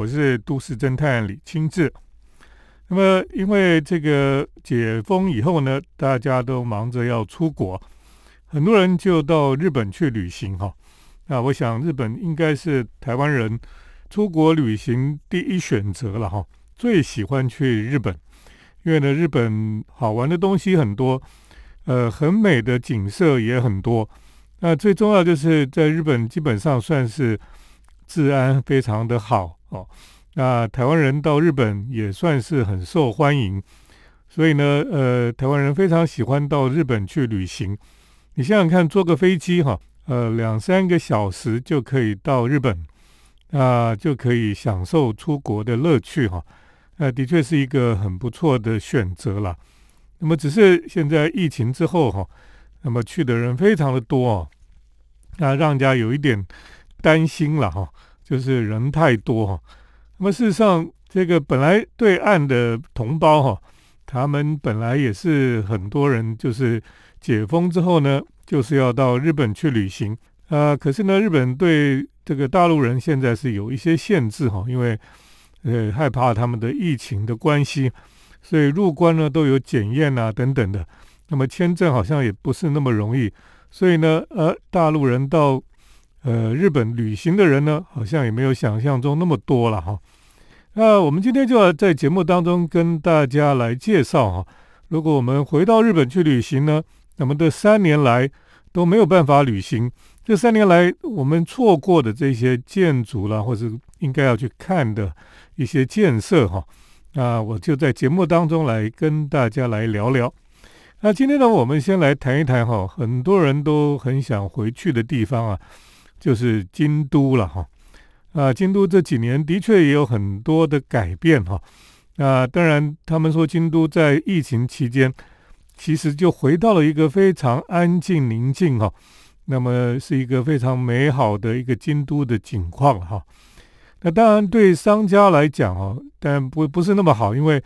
我是都市侦探李清志。那么，因为这个解封以后呢，大家都忙着要出国，很多人就到日本去旅行哈。那我想，日本应该是台湾人出国旅行第一选择了哈，最喜欢去日本，因为呢，日本好玩的东西很多，呃，很美的景色也很多。那最重要就是在日本，基本上算是治安非常的好哦。那台湾人到日本也算是很受欢迎，所以呢，呃，台湾人非常喜欢到日本去旅行。你想想看，坐个飞机哈，呃，两三个小时就可以到日本，那就可以享受出国的乐趣哈。那的确是一个很不错的选择了。那么，只是现在疫情之后哈，那么去的人非常的多，那让人家有一点担心了哈，就是人太多哈。那么事实上，这个本来对岸的同胞哈，他们本来也是很多人，就是解封之后呢，就是要到日本去旅行啊。可是呢，日本对这个大陆人现在是有一些限制哈，因为呃害怕他们的疫情的关系，所以入关呢都有检验啊等等的。那么签证好像也不是那么容易，所以呢，呃，大陆人到呃日本旅行的人呢，好像也没有想象中那么多了哈。那我们今天就要在节目当中跟大家来介绍哈，如果我们回到日本去旅行呢，那么这三年来都没有办法旅行，这三年来我们错过的这些建筑啦，或者应该要去看的一些建设哈，那我就在节目当中来跟大家来聊聊。那今天呢，我们先来谈一谈哈，很多人都很想回去的地方啊，就是京都了哈。啊，京都这几年的确也有很多的改变哈。那当然，他们说京都在疫情期间，其实就回到了一个非常安静宁静哈。那么是一个非常美好的一个京都的景况哈。那当然对商家来讲哈，但不不是那么好，因为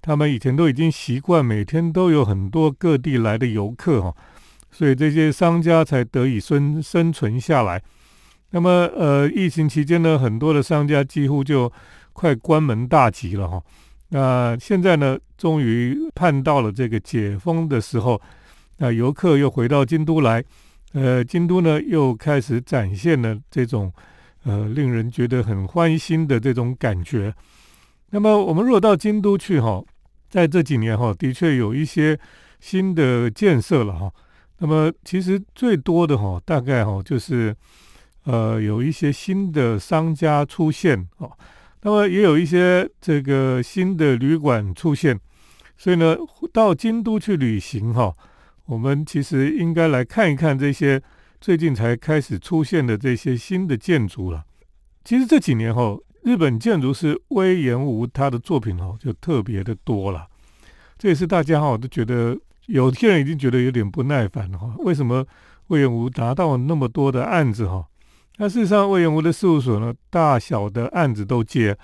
他们以前都已经习惯每天都有很多各地来的游客哈，所以这些商家才得以生生存下来。那么，呃，疫情期间呢，很多的商家几乎就快关门大吉了哈。那现在呢，终于盼到了这个解封的时候，那游客又回到京都来，呃，京都呢又开始展现了这种呃令人觉得很欢欣的这种感觉。那么，我们如果到京都去哈，在这几年哈，的确有一些新的建设了哈。那么，其实最多的哈，大概哈就是。呃，有一些新的商家出现哦，那么也有一些这个新的旅馆出现，所以呢，到京都去旅行哈，我们其实应该来看一看这些最近才开始出现的这些新的建筑了。其实这几年哈，日本建筑师威严无他的作品哈就特别的多了，这也是大家哈都觉得有些人已经觉得有点不耐烦了哈，为什么威严无达到那么多的案子哈？那事实上，魏延吴的事务所呢，大小的案子都接，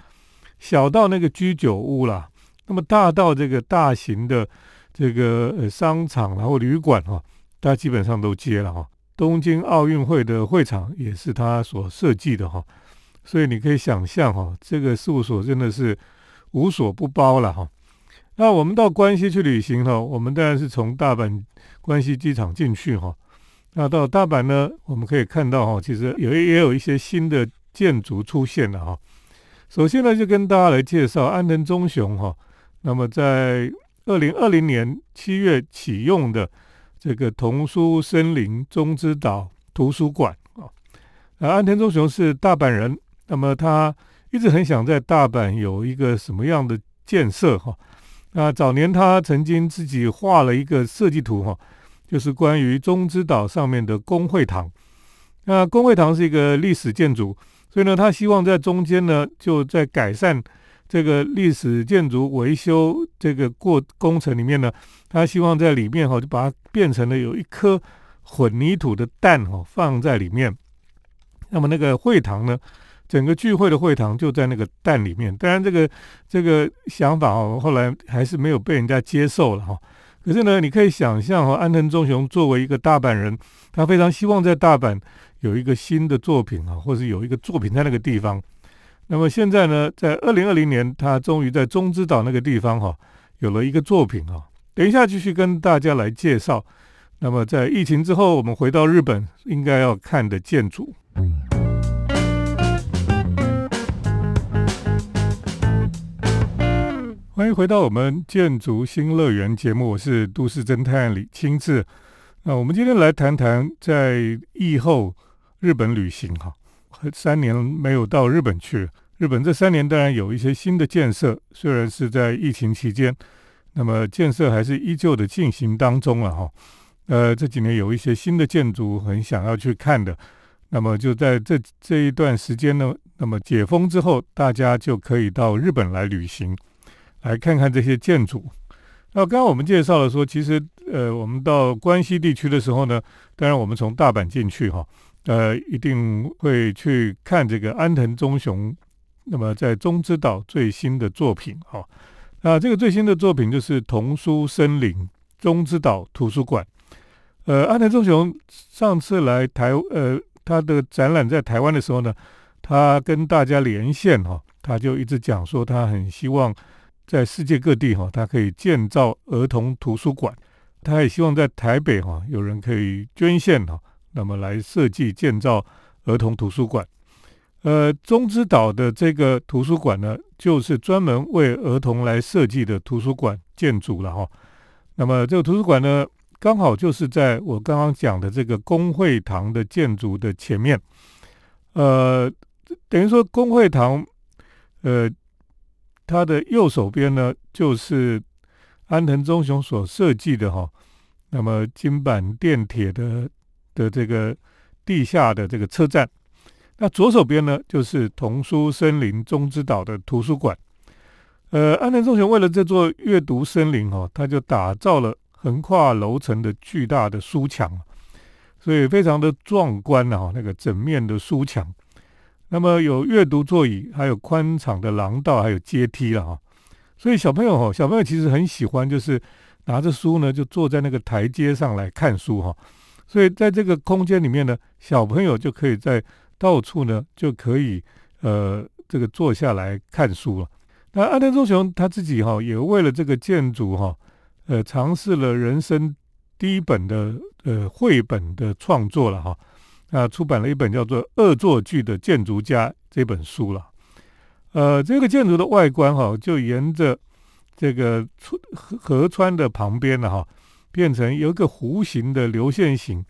小到那个居酒屋啦，那么大到这个大型的这个商场然后旅馆哈，他基本上都接了哈。东京奥运会的会场也是他所设计的哈，所以你可以想象哈，这个事务所真的是无所不包了哈。那我们到关西去旅行哈，我们当然是从大阪关西机场进去哈。那到大阪呢，我们可以看到哈，其实有也有一些新的建筑出现了哈。首先呢，就跟大家来介绍安藤忠雄哈。那么在二零二零年七月启用的这个童书森林中之岛图书馆啊。那安藤忠雄是大阪人，那么他一直很想在大阪有一个什么样的建设哈。那早年他曾经自己画了一个设计图哈。就是关于中之岛上面的工会堂，那工会堂是一个历史建筑，所以呢，他希望在中间呢，就在改善这个历史建筑维修这个过工程里面呢，他希望在里面哈，就把它变成了有一颗混凝土的蛋哈放在里面，那么那个会堂呢，整个聚会的会堂就在那个蛋里面。当然，这个这个想法哦，后来还是没有被人家接受了哈。可是呢，你可以想象哈，安藤忠雄作为一个大阪人，他非常希望在大阪有一个新的作品啊，或是有一个作品在那个地方。那么现在呢，在二零二零年，他终于在中之岛那个地方哈，有了一个作品哈。等一下继续跟大家来介绍。那么在疫情之后，我们回到日本应该要看的建筑。欢迎回到我们建筑新乐园节目，我是都市侦探李清志。那我们今天来谈谈在疫后日本旅行哈。三年没有到日本去，日本这三年当然有一些新的建设，虽然是在疫情期间，那么建设还是依旧的进行当中了哈。呃，这几年有一些新的建筑很想要去看的，那么就在这这一段时间呢，那么解封之后，大家就可以到日本来旅行，来看看这些建筑。那刚刚我们介绍了说，其实呃，我们到关西地区的时候呢，当然我们从大阪进去哈。呃，一定会去看这个安藤忠雄，那么在中之岛最新的作品哈。那这个最新的作品就是童书森林中之岛图书馆。呃，安藤忠雄上次来台，呃，他的展览在台湾的时候呢，他跟大家连线哈，他就一直讲说他很希望在世界各地哈，他可以建造儿童图书馆。他也希望在台北哈，有人可以捐献哈。那么来设计建造儿童图书馆，呃，中之岛的这个图书馆呢，就是专门为儿童来设计的图书馆建筑了哈。那么这个图书馆呢，刚好就是在我刚刚讲的这个工会堂的建筑的前面，呃，等于说工会堂，呃，它的右手边呢，就是安藤忠雄所设计的哈，那么金板电铁的。的这个地下的这个车站，那左手边呢就是童书森林中之岛的图书馆。呃，安藤忠雄为了这座阅读森林哦，他就打造了横跨楼层的巨大的书墙，所以非常的壮观啊！那个整面的书墙，那么有阅读座椅，还有宽敞的廊道，还有阶梯了哈。所以小朋友哦，小朋友其实很喜欢，就是拿着书呢，就坐在那个台阶上来看书哈。所以在这个空间里面呢，小朋友就可以在到处呢就可以呃这个坐下来看书了。那安藤忠雄他自己哈也为了这个建筑哈呃尝试了人生第一本的呃绘本的创作了哈啊出版了一本叫做《恶作剧的建筑家》这本书了。呃，这个建筑的外观哈就沿着这个河河川的旁边了哈。变成有一个弧形的流线型，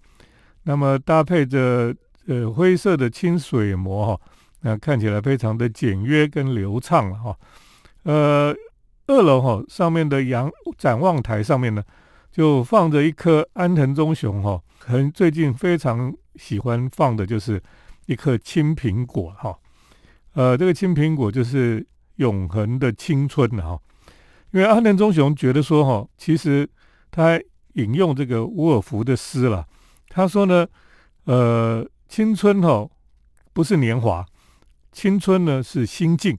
那么搭配着呃灰色的清水膜哈，那看起来非常的简约跟流畅了哈。呃，二楼哈上面的阳展望台上面呢，就放着一颗安藤忠雄哈，很最近非常喜欢放的就是一颗青苹果哈。呃，这个青苹果就是永恒的青春哈，因为安藤忠雄觉得说哈，其实他。引用这个伍尔夫的诗了，他说呢，呃，青春哈不是年华，青春呢是心境，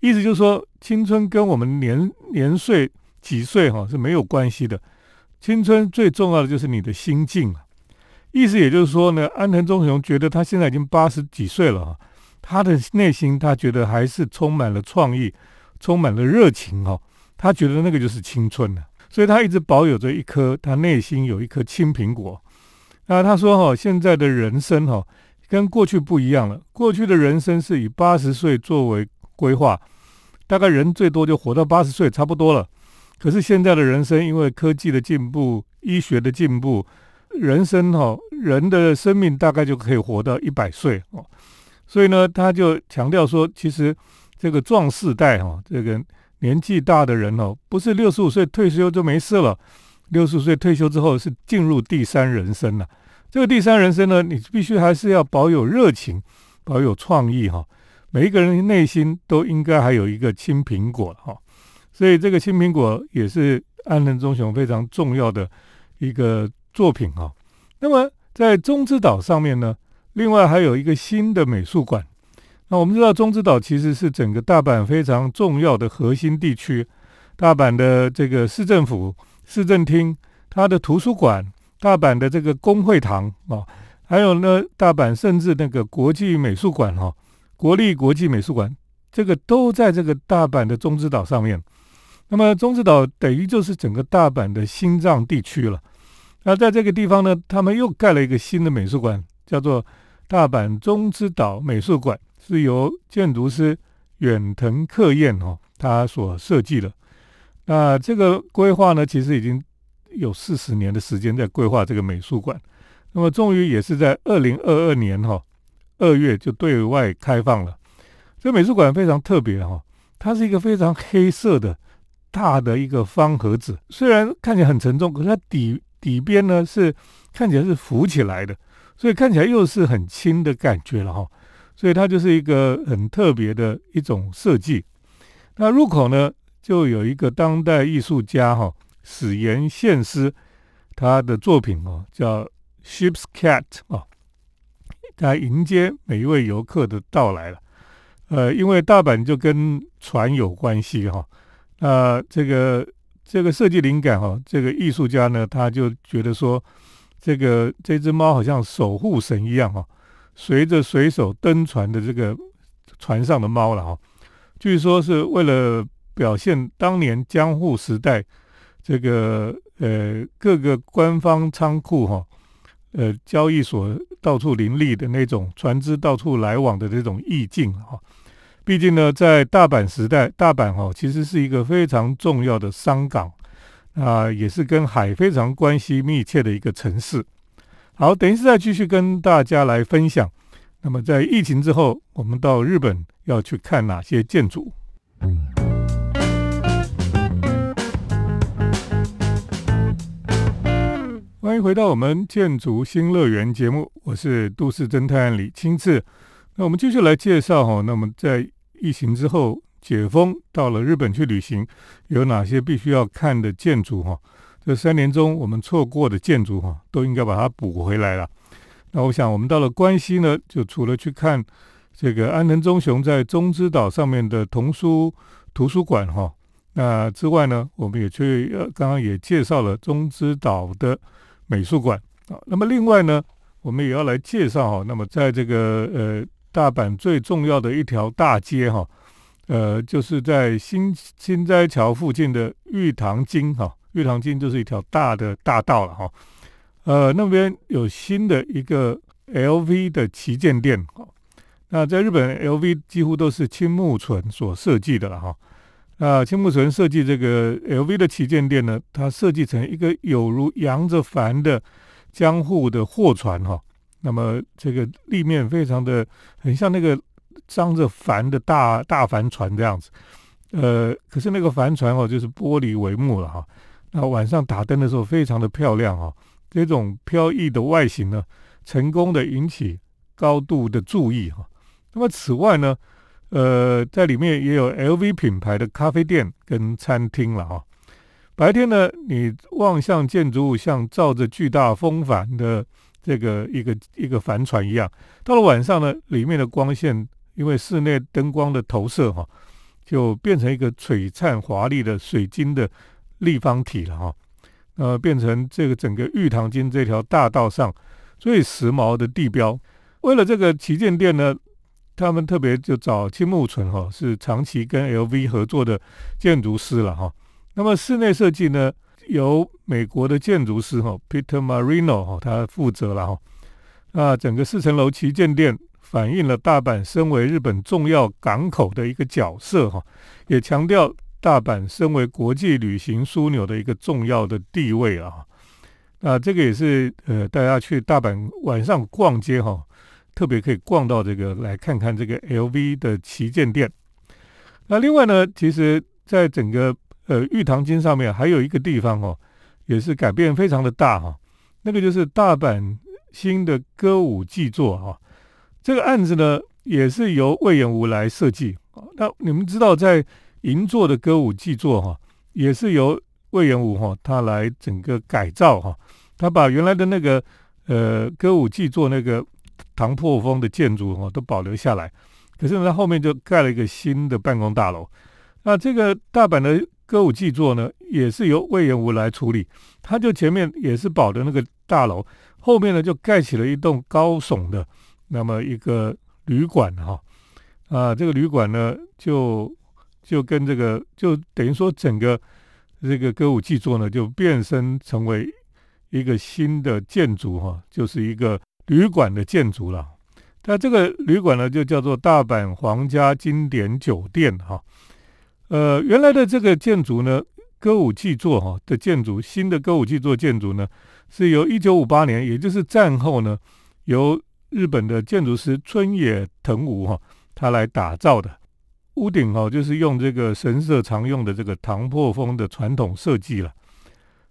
意思就是说，青春跟我们年年岁几岁哈是没有关系的，青春最重要的就是你的心境啊。意思也就是说呢，安藤忠雄觉得他现在已经八十几岁了哈，他的内心他觉得还是充满了创意，充满了热情哈，他觉得那个就是青春呢。所以他一直保有着一颗，他内心有一颗青苹果。那他说：“哈，现在的人生哈，跟过去不一样了。过去的人生是以八十岁作为规划，大概人最多就活到八十岁，差不多了。可是现在的人生，因为科技的进步、医学的进步，人生哈，人的生命大概就可以活到一百岁哦。所以呢，他就强调说，其实这个壮世代哈，这个。”年纪大的人哦，不是六十五岁退休就没事了。六十岁退休之后是进入第三人生了。这个第三人生呢，你必须还是要保有热情，保有创意哈。每一个人内心都应该还有一个青苹果哈。所以这个青苹果也是安藤忠雄非常重要的一个作品啊。那么在中之岛上面呢，另外还有一个新的美术馆。那我们知道，中之岛其实是整个大阪非常重要的核心地区。大阪的这个市政府、市政厅、它的图书馆、大阪的这个工会堂啊，还有呢，大阪甚至那个国际美术馆哈，国立国际美术馆这个都在这个大阪的中之岛上面。那么中之岛等于就是整个大阪的心脏地区了。那在这个地方呢，他们又盖了一个新的美术馆，叫做大阪中之岛美术馆，是由建筑师远藤克彦哦他所设计的。那这个规划呢，其实已经有四十年的时间在规划这个美术馆。那么终于也是在二零二二年哈二月就对外开放了。这美术馆非常特别哈，它是一个非常黑色的大的一个方盒子，虽然看起来很沉重，可是它底底边呢是看起来是浮起来的，所以看起来又是很轻的感觉了哈。所以它就是一个很特别的一种设计。那入口呢，就有一个当代艺术家哈史岩宪司他的作品哦，叫 Ship's Cat 哦，他迎接每一位游客的到来了。呃，因为大阪就跟船有关系哈，那这个这个设计灵感哈，这个艺术家呢，他就觉得说，这个这只猫好像守护神一样哈，随着水手登船的这个船上的猫了哈，据说是为了表现当年江户时代这个呃各个官方仓库哈，呃交易所到处林立的那种船只到处来往的这种意境哈。毕竟呢，在大阪时代，大阪哈其实是一个非常重要的商港，啊，也是跟海非常关系密切的一个城市。好，等一下再继续跟大家来分享。那么在疫情之后，我们到日本要去看哪些建筑？欢迎回到我们建筑新乐园节目，我是都市侦探李清志。那我们继续来介绍哈，那么在疫情之后解封，到了日本去旅行，有哪些必须要看的建筑哈？这三年中我们错过的建筑哈，都应该把它补回来了。那我想我们到了关西呢，就除了去看这个安藤忠雄在中之岛上面的童书图书馆哈，那之外呢，我们也去刚刚也介绍了中之岛的美术馆啊。那么另外呢，我们也要来介绍哈，那么在这个呃。大阪最重要的一条大街哈，呃，就是在新新斋桥附近的玉堂町哈，玉堂町就是一条大的大道了哈，呃，那边有新的一个 LV 的旗舰店哈，那在日本 LV 几乎都是青木纯所设计的了哈，那青木纯设计这个 LV 的旗舰店呢，它设计成一个有如扬着帆的江户的货船哈。那么这个立面非常的很像那个张着帆的大大帆船这样子，呃，可是那个帆船哦就是玻璃帷幕了哈。那晚上打灯的时候非常的漂亮哈。这种飘逸的外形呢，成功的引起高度的注意哈。那么此外呢，呃，在里面也有 LV 品牌的咖啡店跟餐厅了哈。白天呢，你望向建筑物像照着巨大风帆的。这个一个一个帆船一样，到了晚上呢，里面的光线因为室内灯光的投射哈，就变成一个璀璨华丽的水晶的立方体了哈，呃，变成这个整个玉堂金这条大道上最时髦的地标。为了这个旗舰店呢，他们特别就找青木纯哈，是长期跟 LV 合作的建筑师了哈。那么室内设计呢？由美国的建筑师哈 Peter Marino 哈他负责了哈，那整个四层楼旗舰店反映了大阪身为日本重要港口的一个角色哈，也强调大阪身为国际旅行枢纽的一个重要的地位啊。那这个也是呃大家去大阪晚上逛街哈，特别可以逛到这个来看看这个 LV 的旗舰店。那另外呢，其实在整个呃，玉堂金上面还有一个地方哦，也是改变非常的大哈。那个就是大阪新的歌舞伎座哈。这个案子呢，也是由魏延武来设计。那你们知道，在银座的歌舞伎座哈，也是由魏延武哈他来整个改造哈。他把原来的那个呃歌舞伎座那个唐破风的建筑哈都保留下来，可是呢，后面就盖了一个新的办公大楼。那这个大阪的。歌舞伎座呢，也是由魏延武来处理，他就前面也是保的那个大楼，后面呢就盖起了一栋高耸的那么一个旅馆哈。啊，这个旅馆呢就就跟这个就等于说整个这个歌舞伎座呢就变身成为一个新的建筑哈，就是一个旅馆的建筑了。那这个旅馆呢就叫做大阪皇家经典酒店哈。呃，原来的这个建筑呢，歌舞伎座哈的建筑，新的歌舞伎座建筑呢，是由一九五八年，也就是战后呢，由日本的建筑师春野藤吾哈，他来打造的。屋顶哈，就是用这个神社常用的这个唐破风的传统设计了。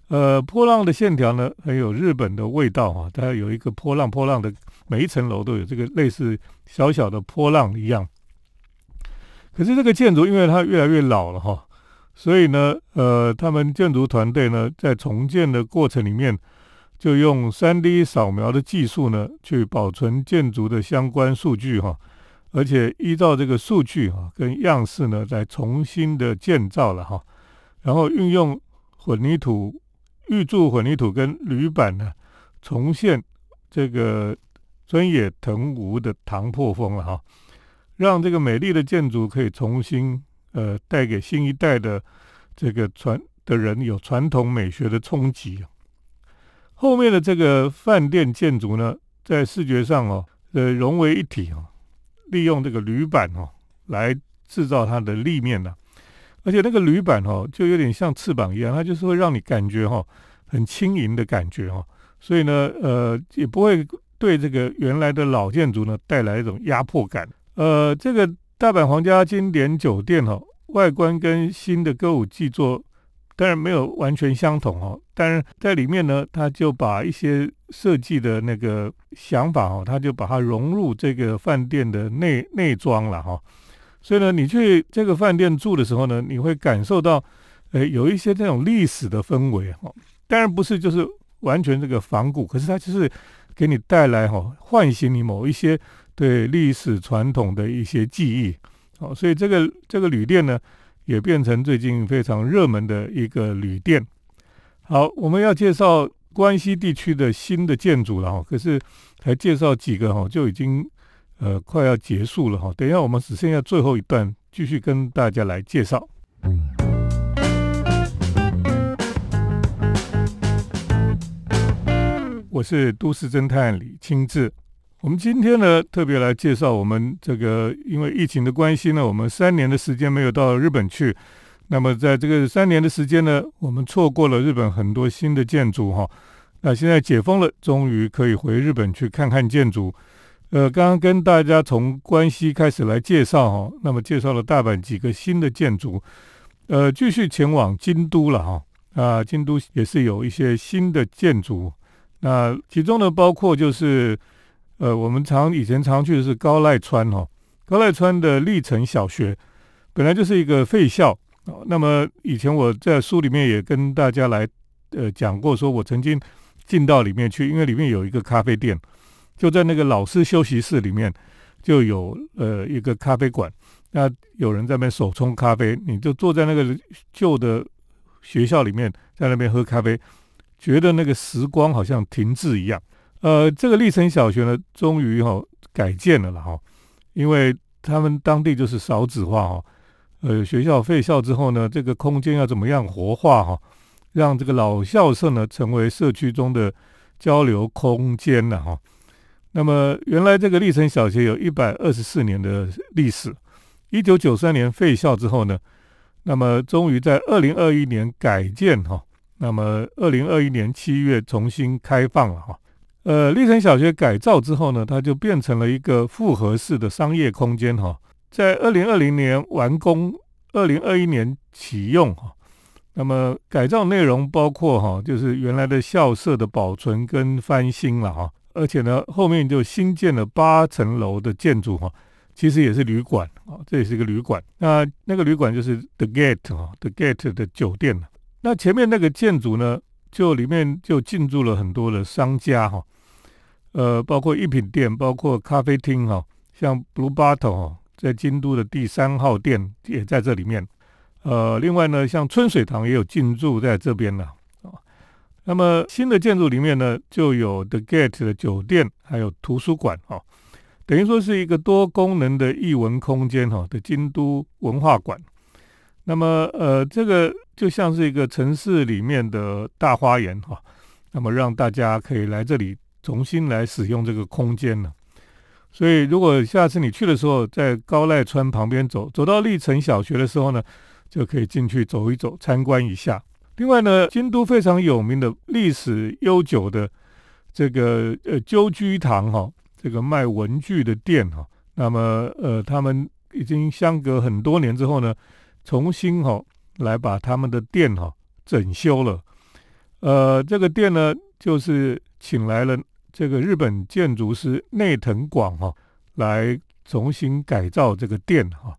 呃，波浪的线条呢，很有日本的味道哈，它有一个波浪，波浪的每一层楼都有这个类似小小的波浪一样。可是这个建筑因为它越来越老了哈，所以呢，呃，他们建筑团队呢在重建的过程里面，就用三 D 扫描的技术呢去保存建筑的相关数据哈，而且依照这个数据哈跟样式呢来重新的建造了哈，然后运用混凝土预铸混凝土跟铝板呢重现这个尊野藤吾的唐破风了哈。让这个美丽的建筑可以重新呃带给新一代的这个传的人有传统美学的冲击。后面的这个饭店建筑呢，在视觉上哦呃融为一体哦，利用这个铝板哦来制造它的立面呢，而且那个铝板哦就有点像翅膀一样，它就是会让你感觉哈很轻盈的感觉哈，所以呢呃也不会对这个原来的老建筑呢带来一种压迫感。呃，这个大阪皇家经典酒店哦，外观跟新的歌舞伎座当然没有完全相同哦，但是在里面呢，他就把一些设计的那个想法哦，他就把它融入这个饭店的内内装了哈。所以呢，你去这个饭店住的时候呢，你会感受到，呃，有一些这种历史的氛围哈。当然不是就是完全这个仿古，可是它就是给你带来哈，唤醒你某一些。对历史传统的一些记忆，好，所以这个这个旅店呢，也变成最近非常热门的一个旅店。好，我们要介绍关西地区的新的建筑了哈，可是才介绍几个哈，就已经呃快要结束了哈。等一下我们只剩下最后一段，继续跟大家来介绍。我是都市侦探李清志。我们今天呢，特别来介绍我们这个，因为疫情的关系呢，我们三年的时间没有到日本去。那么在这个三年的时间呢，我们错过了日本很多新的建筑哈。那现在解封了，终于可以回日本去看看建筑。呃，刚刚跟大家从关西开始来介绍哈，那么介绍了大阪几个新的建筑。呃，继续前往京都了哈。啊，京都也是有一些新的建筑。那其中呢，包括就是。呃，我们常以前常去的是高濑川哈，高濑川的立城小学本来就是一个废校啊。那么以前我在书里面也跟大家来呃讲过，说我曾经进到里面去，因为里面有一个咖啡店，就在那个老师休息室里面就有呃一个咖啡馆，那有人在那边手冲咖啡，你就坐在那个旧的学校里面，在那边喝咖啡，觉得那个时光好像停滞一样。呃，这个立成小学呢，终于哈改建了了哈，因为他们当地就是少子化哈，呃，学校废校之后呢，这个空间要怎么样活化哈，让这个老校舍呢成为社区中的交流空间呢哈。那么原来这个立成小学有一百二十四年的历史，一九九三年废校之后呢，那么终于在二零二一年改建哈，那么二零二一年七月重新开放了哈。呃，立城小学改造之后呢，它就变成了一个复合式的商业空间哈。在二零二零年完工，二零二一年启用哈。那么改造内容包括哈，就是原来的校舍的保存跟翻新了哈。而且呢，后面就新建了八层楼的建筑哈，其实也是旅馆啊，这也是一个旅馆。那那个旅馆就是 The Gate 哈，The Gate 的酒店那前面那个建筑呢，就里面就进驻了很多的商家哈。呃，包括一品店，包括咖啡厅哈，像 Blue Bottle 哈，在京都的第三号店也在这里面。呃，另外呢，像春水堂也有进驻在这边了啊。那么新的建筑里面呢，就有 The Gate 的酒店，还有图书馆啊。等于说是一个多功能的艺文空间哈的京都文化馆。那么呃，这个就像是一个城市里面的大花园哈，那么让大家可以来这里重新来使用这个空间呢。所以如果下次你去的时候，在高濑川旁边走，走到立城小学的时候呢，就可以进去走一走，参观一下。另外呢，京都非常有名的历史悠久的这个呃鸠居堂哈，这个卖文具的店哈，那么呃他们已经相隔很多年之后呢。重新哈来把他们的店哈整修了，呃，这个店呢就是请来了这个日本建筑师内藤广哈来重新改造这个店哈。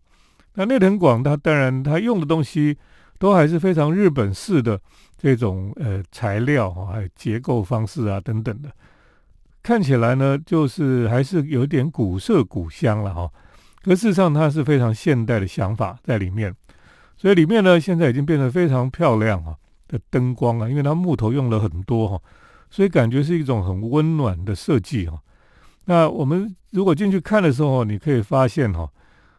那内藤广他当然他用的东西都还是非常日本式的这种呃材料哈，还有结构方式啊等等的，看起来呢就是还是有点古色古香了哈。可事实上它是非常现代的想法在里面。所以里面呢，现在已经变得非常漂亮啊的灯光啊，因为它木头用了很多哈，所以感觉是一种很温暖的设计哈。那我们如果进去看的时候，你可以发现哈，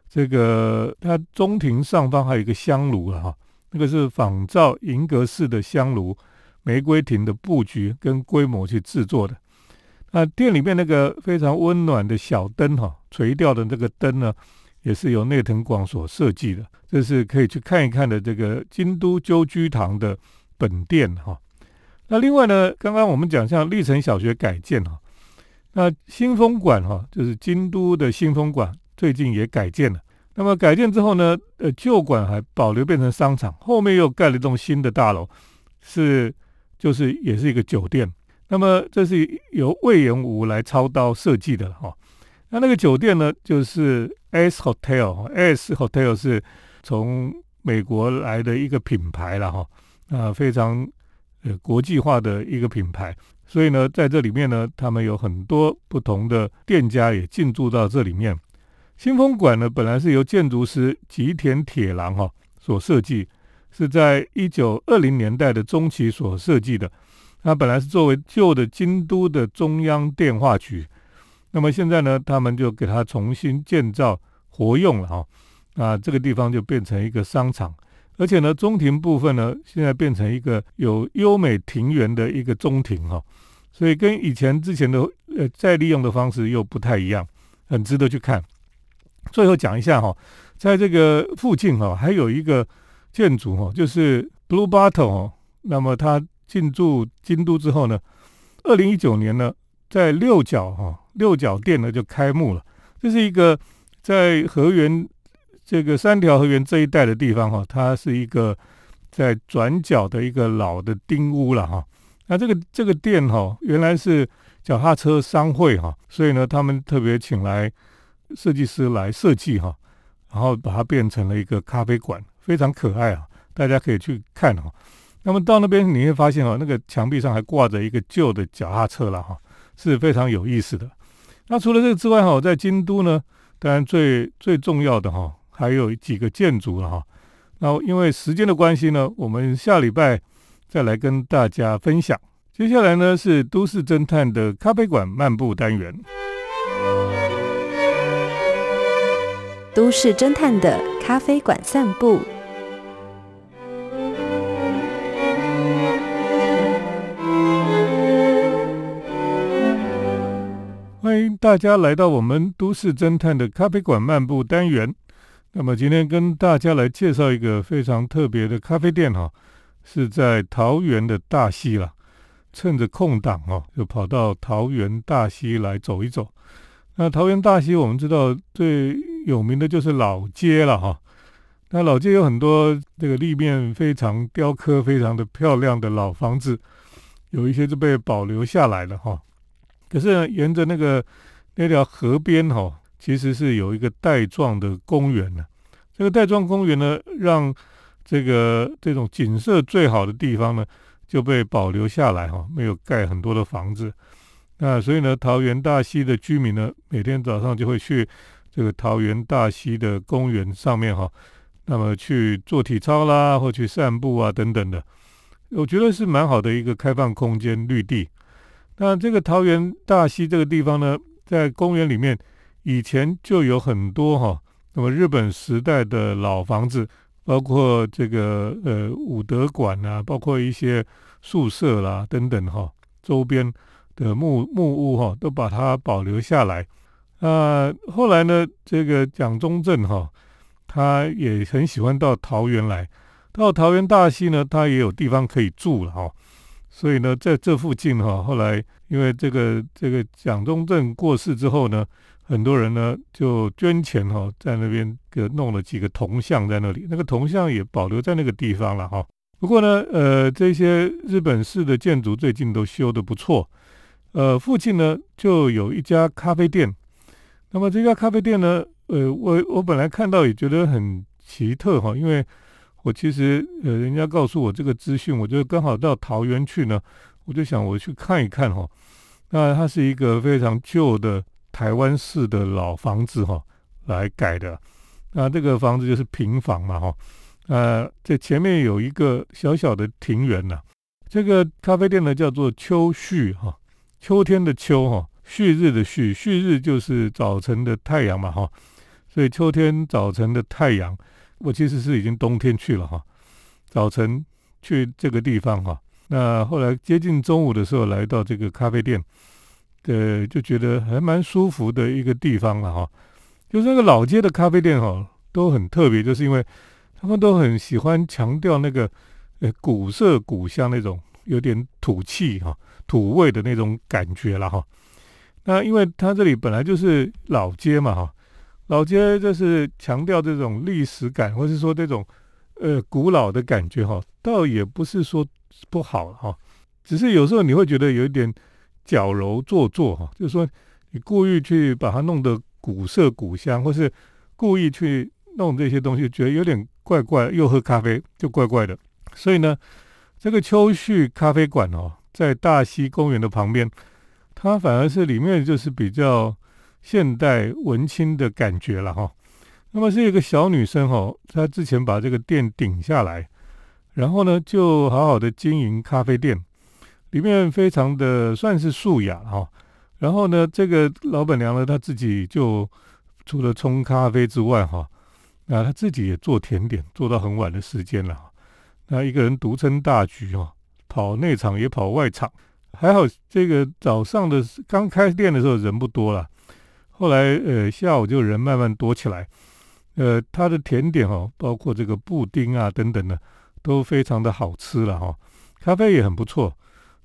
这个它中庭上方还有一个香炉了哈，那个是仿照银阁式的香炉玫瑰亭的布局跟规模去制作的。那店里面那个非常温暖的小灯哈，垂吊的这个灯呢。也是由内藤广所设计的，这是可以去看一看的。这个京都鸠居堂的本店哈。那另外呢，刚刚我们讲像立城小学改建哈，那新风馆哈，就是京都的新风馆，最近也改建了。那么改建之后呢，呃，旧馆还保留变成商场，后面又盖了一栋新的大楼，是就是也是一个酒店。那么这是由魏延武来操刀设计的哈。那那个酒店呢，就是 S Hotel，S Hotel 是从美国来的一个品牌了哈，啊，非常呃国际化的一个品牌，所以呢，在这里面呢，他们有很多不同的店家也进驻到这里面。新风馆呢，本来是由建筑师吉田铁郎哈所设计，是在一九二零年代的中期所设计的。它本来是作为旧的京都的中央电话局。那么现在呢，他们就给它重新建造活用了哈，啊，这个地方就变成一个商场，而且呢，中庭部分呢，现在变成一个有优美庭园的一个中庭哈，所以跟以前之前的呃再利用的方式又不太一样，很值得去看。最后讲一下哈，在这个附近哈，还有一个建筑哈，就是 Blue Bottle 哦，那么它进驻京都之后呢，二零一九年呢，在六角哈。六角店呢就开幕了，这是一个在河源这个三条河源这一带的地方哈，它是一个在转角的一个老的丁屋了哈。那这个这个店哈，原来是脚踏车商会哈，所以呢，他们特别请来设计师来设计哈，然后把它变成了一个咖啡馆，非常可爱啊，大家可以去看哈。那么到那边你会发现哦，那个墙壁上还挂着一个旧的脚踏车了哈，是非常有意思的。那除了这个之外哈，在京都呢，当然最最重要的哈，还有几个建筑了哈。那因为时间的关系呢，我们下礼拜再来跟大家分享。接下来呢是都市侦探的咖啡馆漫步单元。都市侦探的咖啡馆散步。欢迎大家来到我们都市侦探的咖啡馆漫步单元。那么今天跟大家来介绍一个非常特别的咖啡店哈，是在桃园的大溪了。趁着空档哦，就跑到桃园大溪来走一走。那桃园大溪我们知道最有名的就是老街了哈。那老街有很多这个立面非常雕刻非常的漂亮的老房子，有一些就被保留下来了哈。可是沿着那个那条河边哈，其实是有一个带状的公园的。这个带状公园呢，让这个这种景色最好的地方呢，就被保留下来哈，没有盖很多的房子。那所以呢，桃园大溪的居民呢，每天早上就会去这个桃园大溪的公园上面哈，那么去做体操啦，或去散步啊等等的。我觉得是蛮好的一个开放空间绿地。那这个桃园大溪这个地方呢，在公园里面以前就有很多哈，那么日本时代的老房子，包括这个呃武德馆啊，包括一些宿舍啦等等哈，周边的木木屋哈，都把它保留下来。啊，后来呢，这个蒋中正哈，他也很喜欢到桃园来，到桃园大溪呢，他也有地方可以住了哈。所以呢，在这附近哈，后来因为这个这个蒋中正过世之后呢，很多人呢就捐钱哈，在那边给弄了几个铜像在那里，那个铜像也保留在那个地方了哈。不过呢，呃，这些日本式的建筑最近都修得不错，呃，附近呢就有一家咖啡店。那么这家咖啡店呢，呃，我我本来看到也觉得很奇特哈，因为。我其实呃，人家告诉我这个资讯，我就刚好到桃园去呢，我就想我去看一看哈。那它是一个非常旧的台湾式的老房子哈，来改的。那这个房子就是平房嘛哈。呃，这前面有一个小小的庭园呐。这个咖啡店呢叫做秋旭哈，秋天的秋哈，旭日的旭，旭日就是早晨的太阳嘛哈。所以秋天早晨的太阳。我其实是已经冬天去了哈，早晨去这个地方哈，那后来接近中午的时候来到这个咖啡店，呃，就觉得还蛮舒服的一个地方了哈。就是那个老街的咖啡店哈，都很特别，就是因为他们都很喜欢强调那个呃古色古香那种有点土气哈、土味的那种感觉了哈。那因为它这里本来就是老街嘛哈。老街就是强调这种历史感，或是说这种呃古老的感觉哈，倒也不是说不好哈，只是有时候你会觉得有一点矫揉做作哈，就是说你故意去把它弄得古色古香，或是故意去弄这些东西，觉得有点怪怪，又喝咖啡就怪怪的。所以呢，这个秋旭咖啡馆哦，在大溪公园的旁边，它反而是里面就是比较。现代文青的感觉了哈，那么是一个小女生哈，她之前把这个店顶下来，然后呢就好好的经营咖啡店，里面非常的算是素雅哈，然后呢这个老板娘呢她自己就除了冲咖啡之外哈，那她自己也做甜点，做到很晚的时间了，那一个人独撑大局哈，跑内场也跑外场，还好这个早上的刚开店的时候人不多了。后来，呃，下午就人慢慢多起来，呃，他的甜点哈，包括这个布丁啊等等的，都非常的好吃了哈。咖啡也很不错，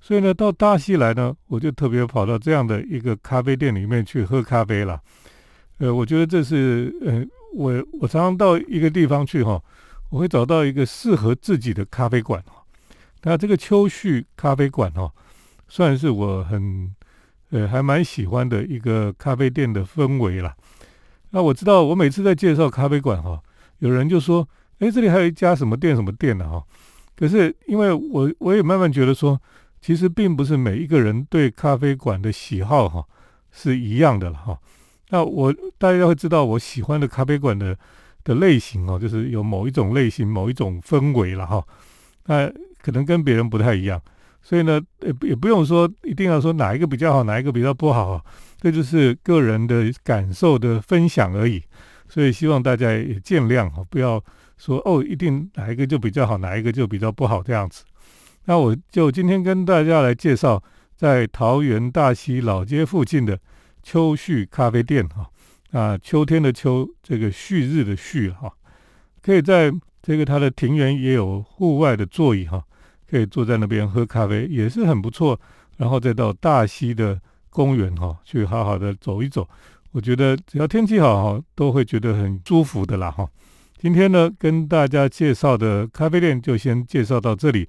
所以呢，到大溪来呢，我就特别跑到这样的一个咖啡店里面去喝咖啡了。呃，我觉得这是，呃，我我常常到一个地方去哈，我会找到一个适合自己的咖啡馆哈。那这个秋旭咖啡馆哈，算是我很。呃，还蛮喜欢的一个咖啡店的氛围啦。那我知道，我每次在介绍咖啡馆哈，有人就说：“哎，这里还有一家什么店什么店的哈。”可是因为我我也慢慢觉得说，其实并不是每一个人对咖啡馆的喜好哈是一样的了哈。那我大家会知道，我喜欢的咖啡馆的的类型哦，就是有某一种类型、某一种氛围了哈。那可能跟别人不太一样。所以呢，也也不用说一定要说哪一个比较好，哪一个比较不好，这就是个人的感受的分享而已。所以希望大家也见谅哈，不要说哦，一定哪一个就比较好，哪一个就比较不好这样子。那我就今天跟大家来介绍，在桃园大溪老街附近的秋旭咖啡店哈，啊，秋天的秋，这个旭日的旭哈，可以在这个它的庭园也有户外的座椅哈。可以坐在那边喝咖啡也是很不错，然后再到大溪的公园哈，去好好的走一走。我觉得只要天气好哈，都会觉得很舒服的啦哈。今天呢，跟大家介绍的咖啡店就先介绍到这里。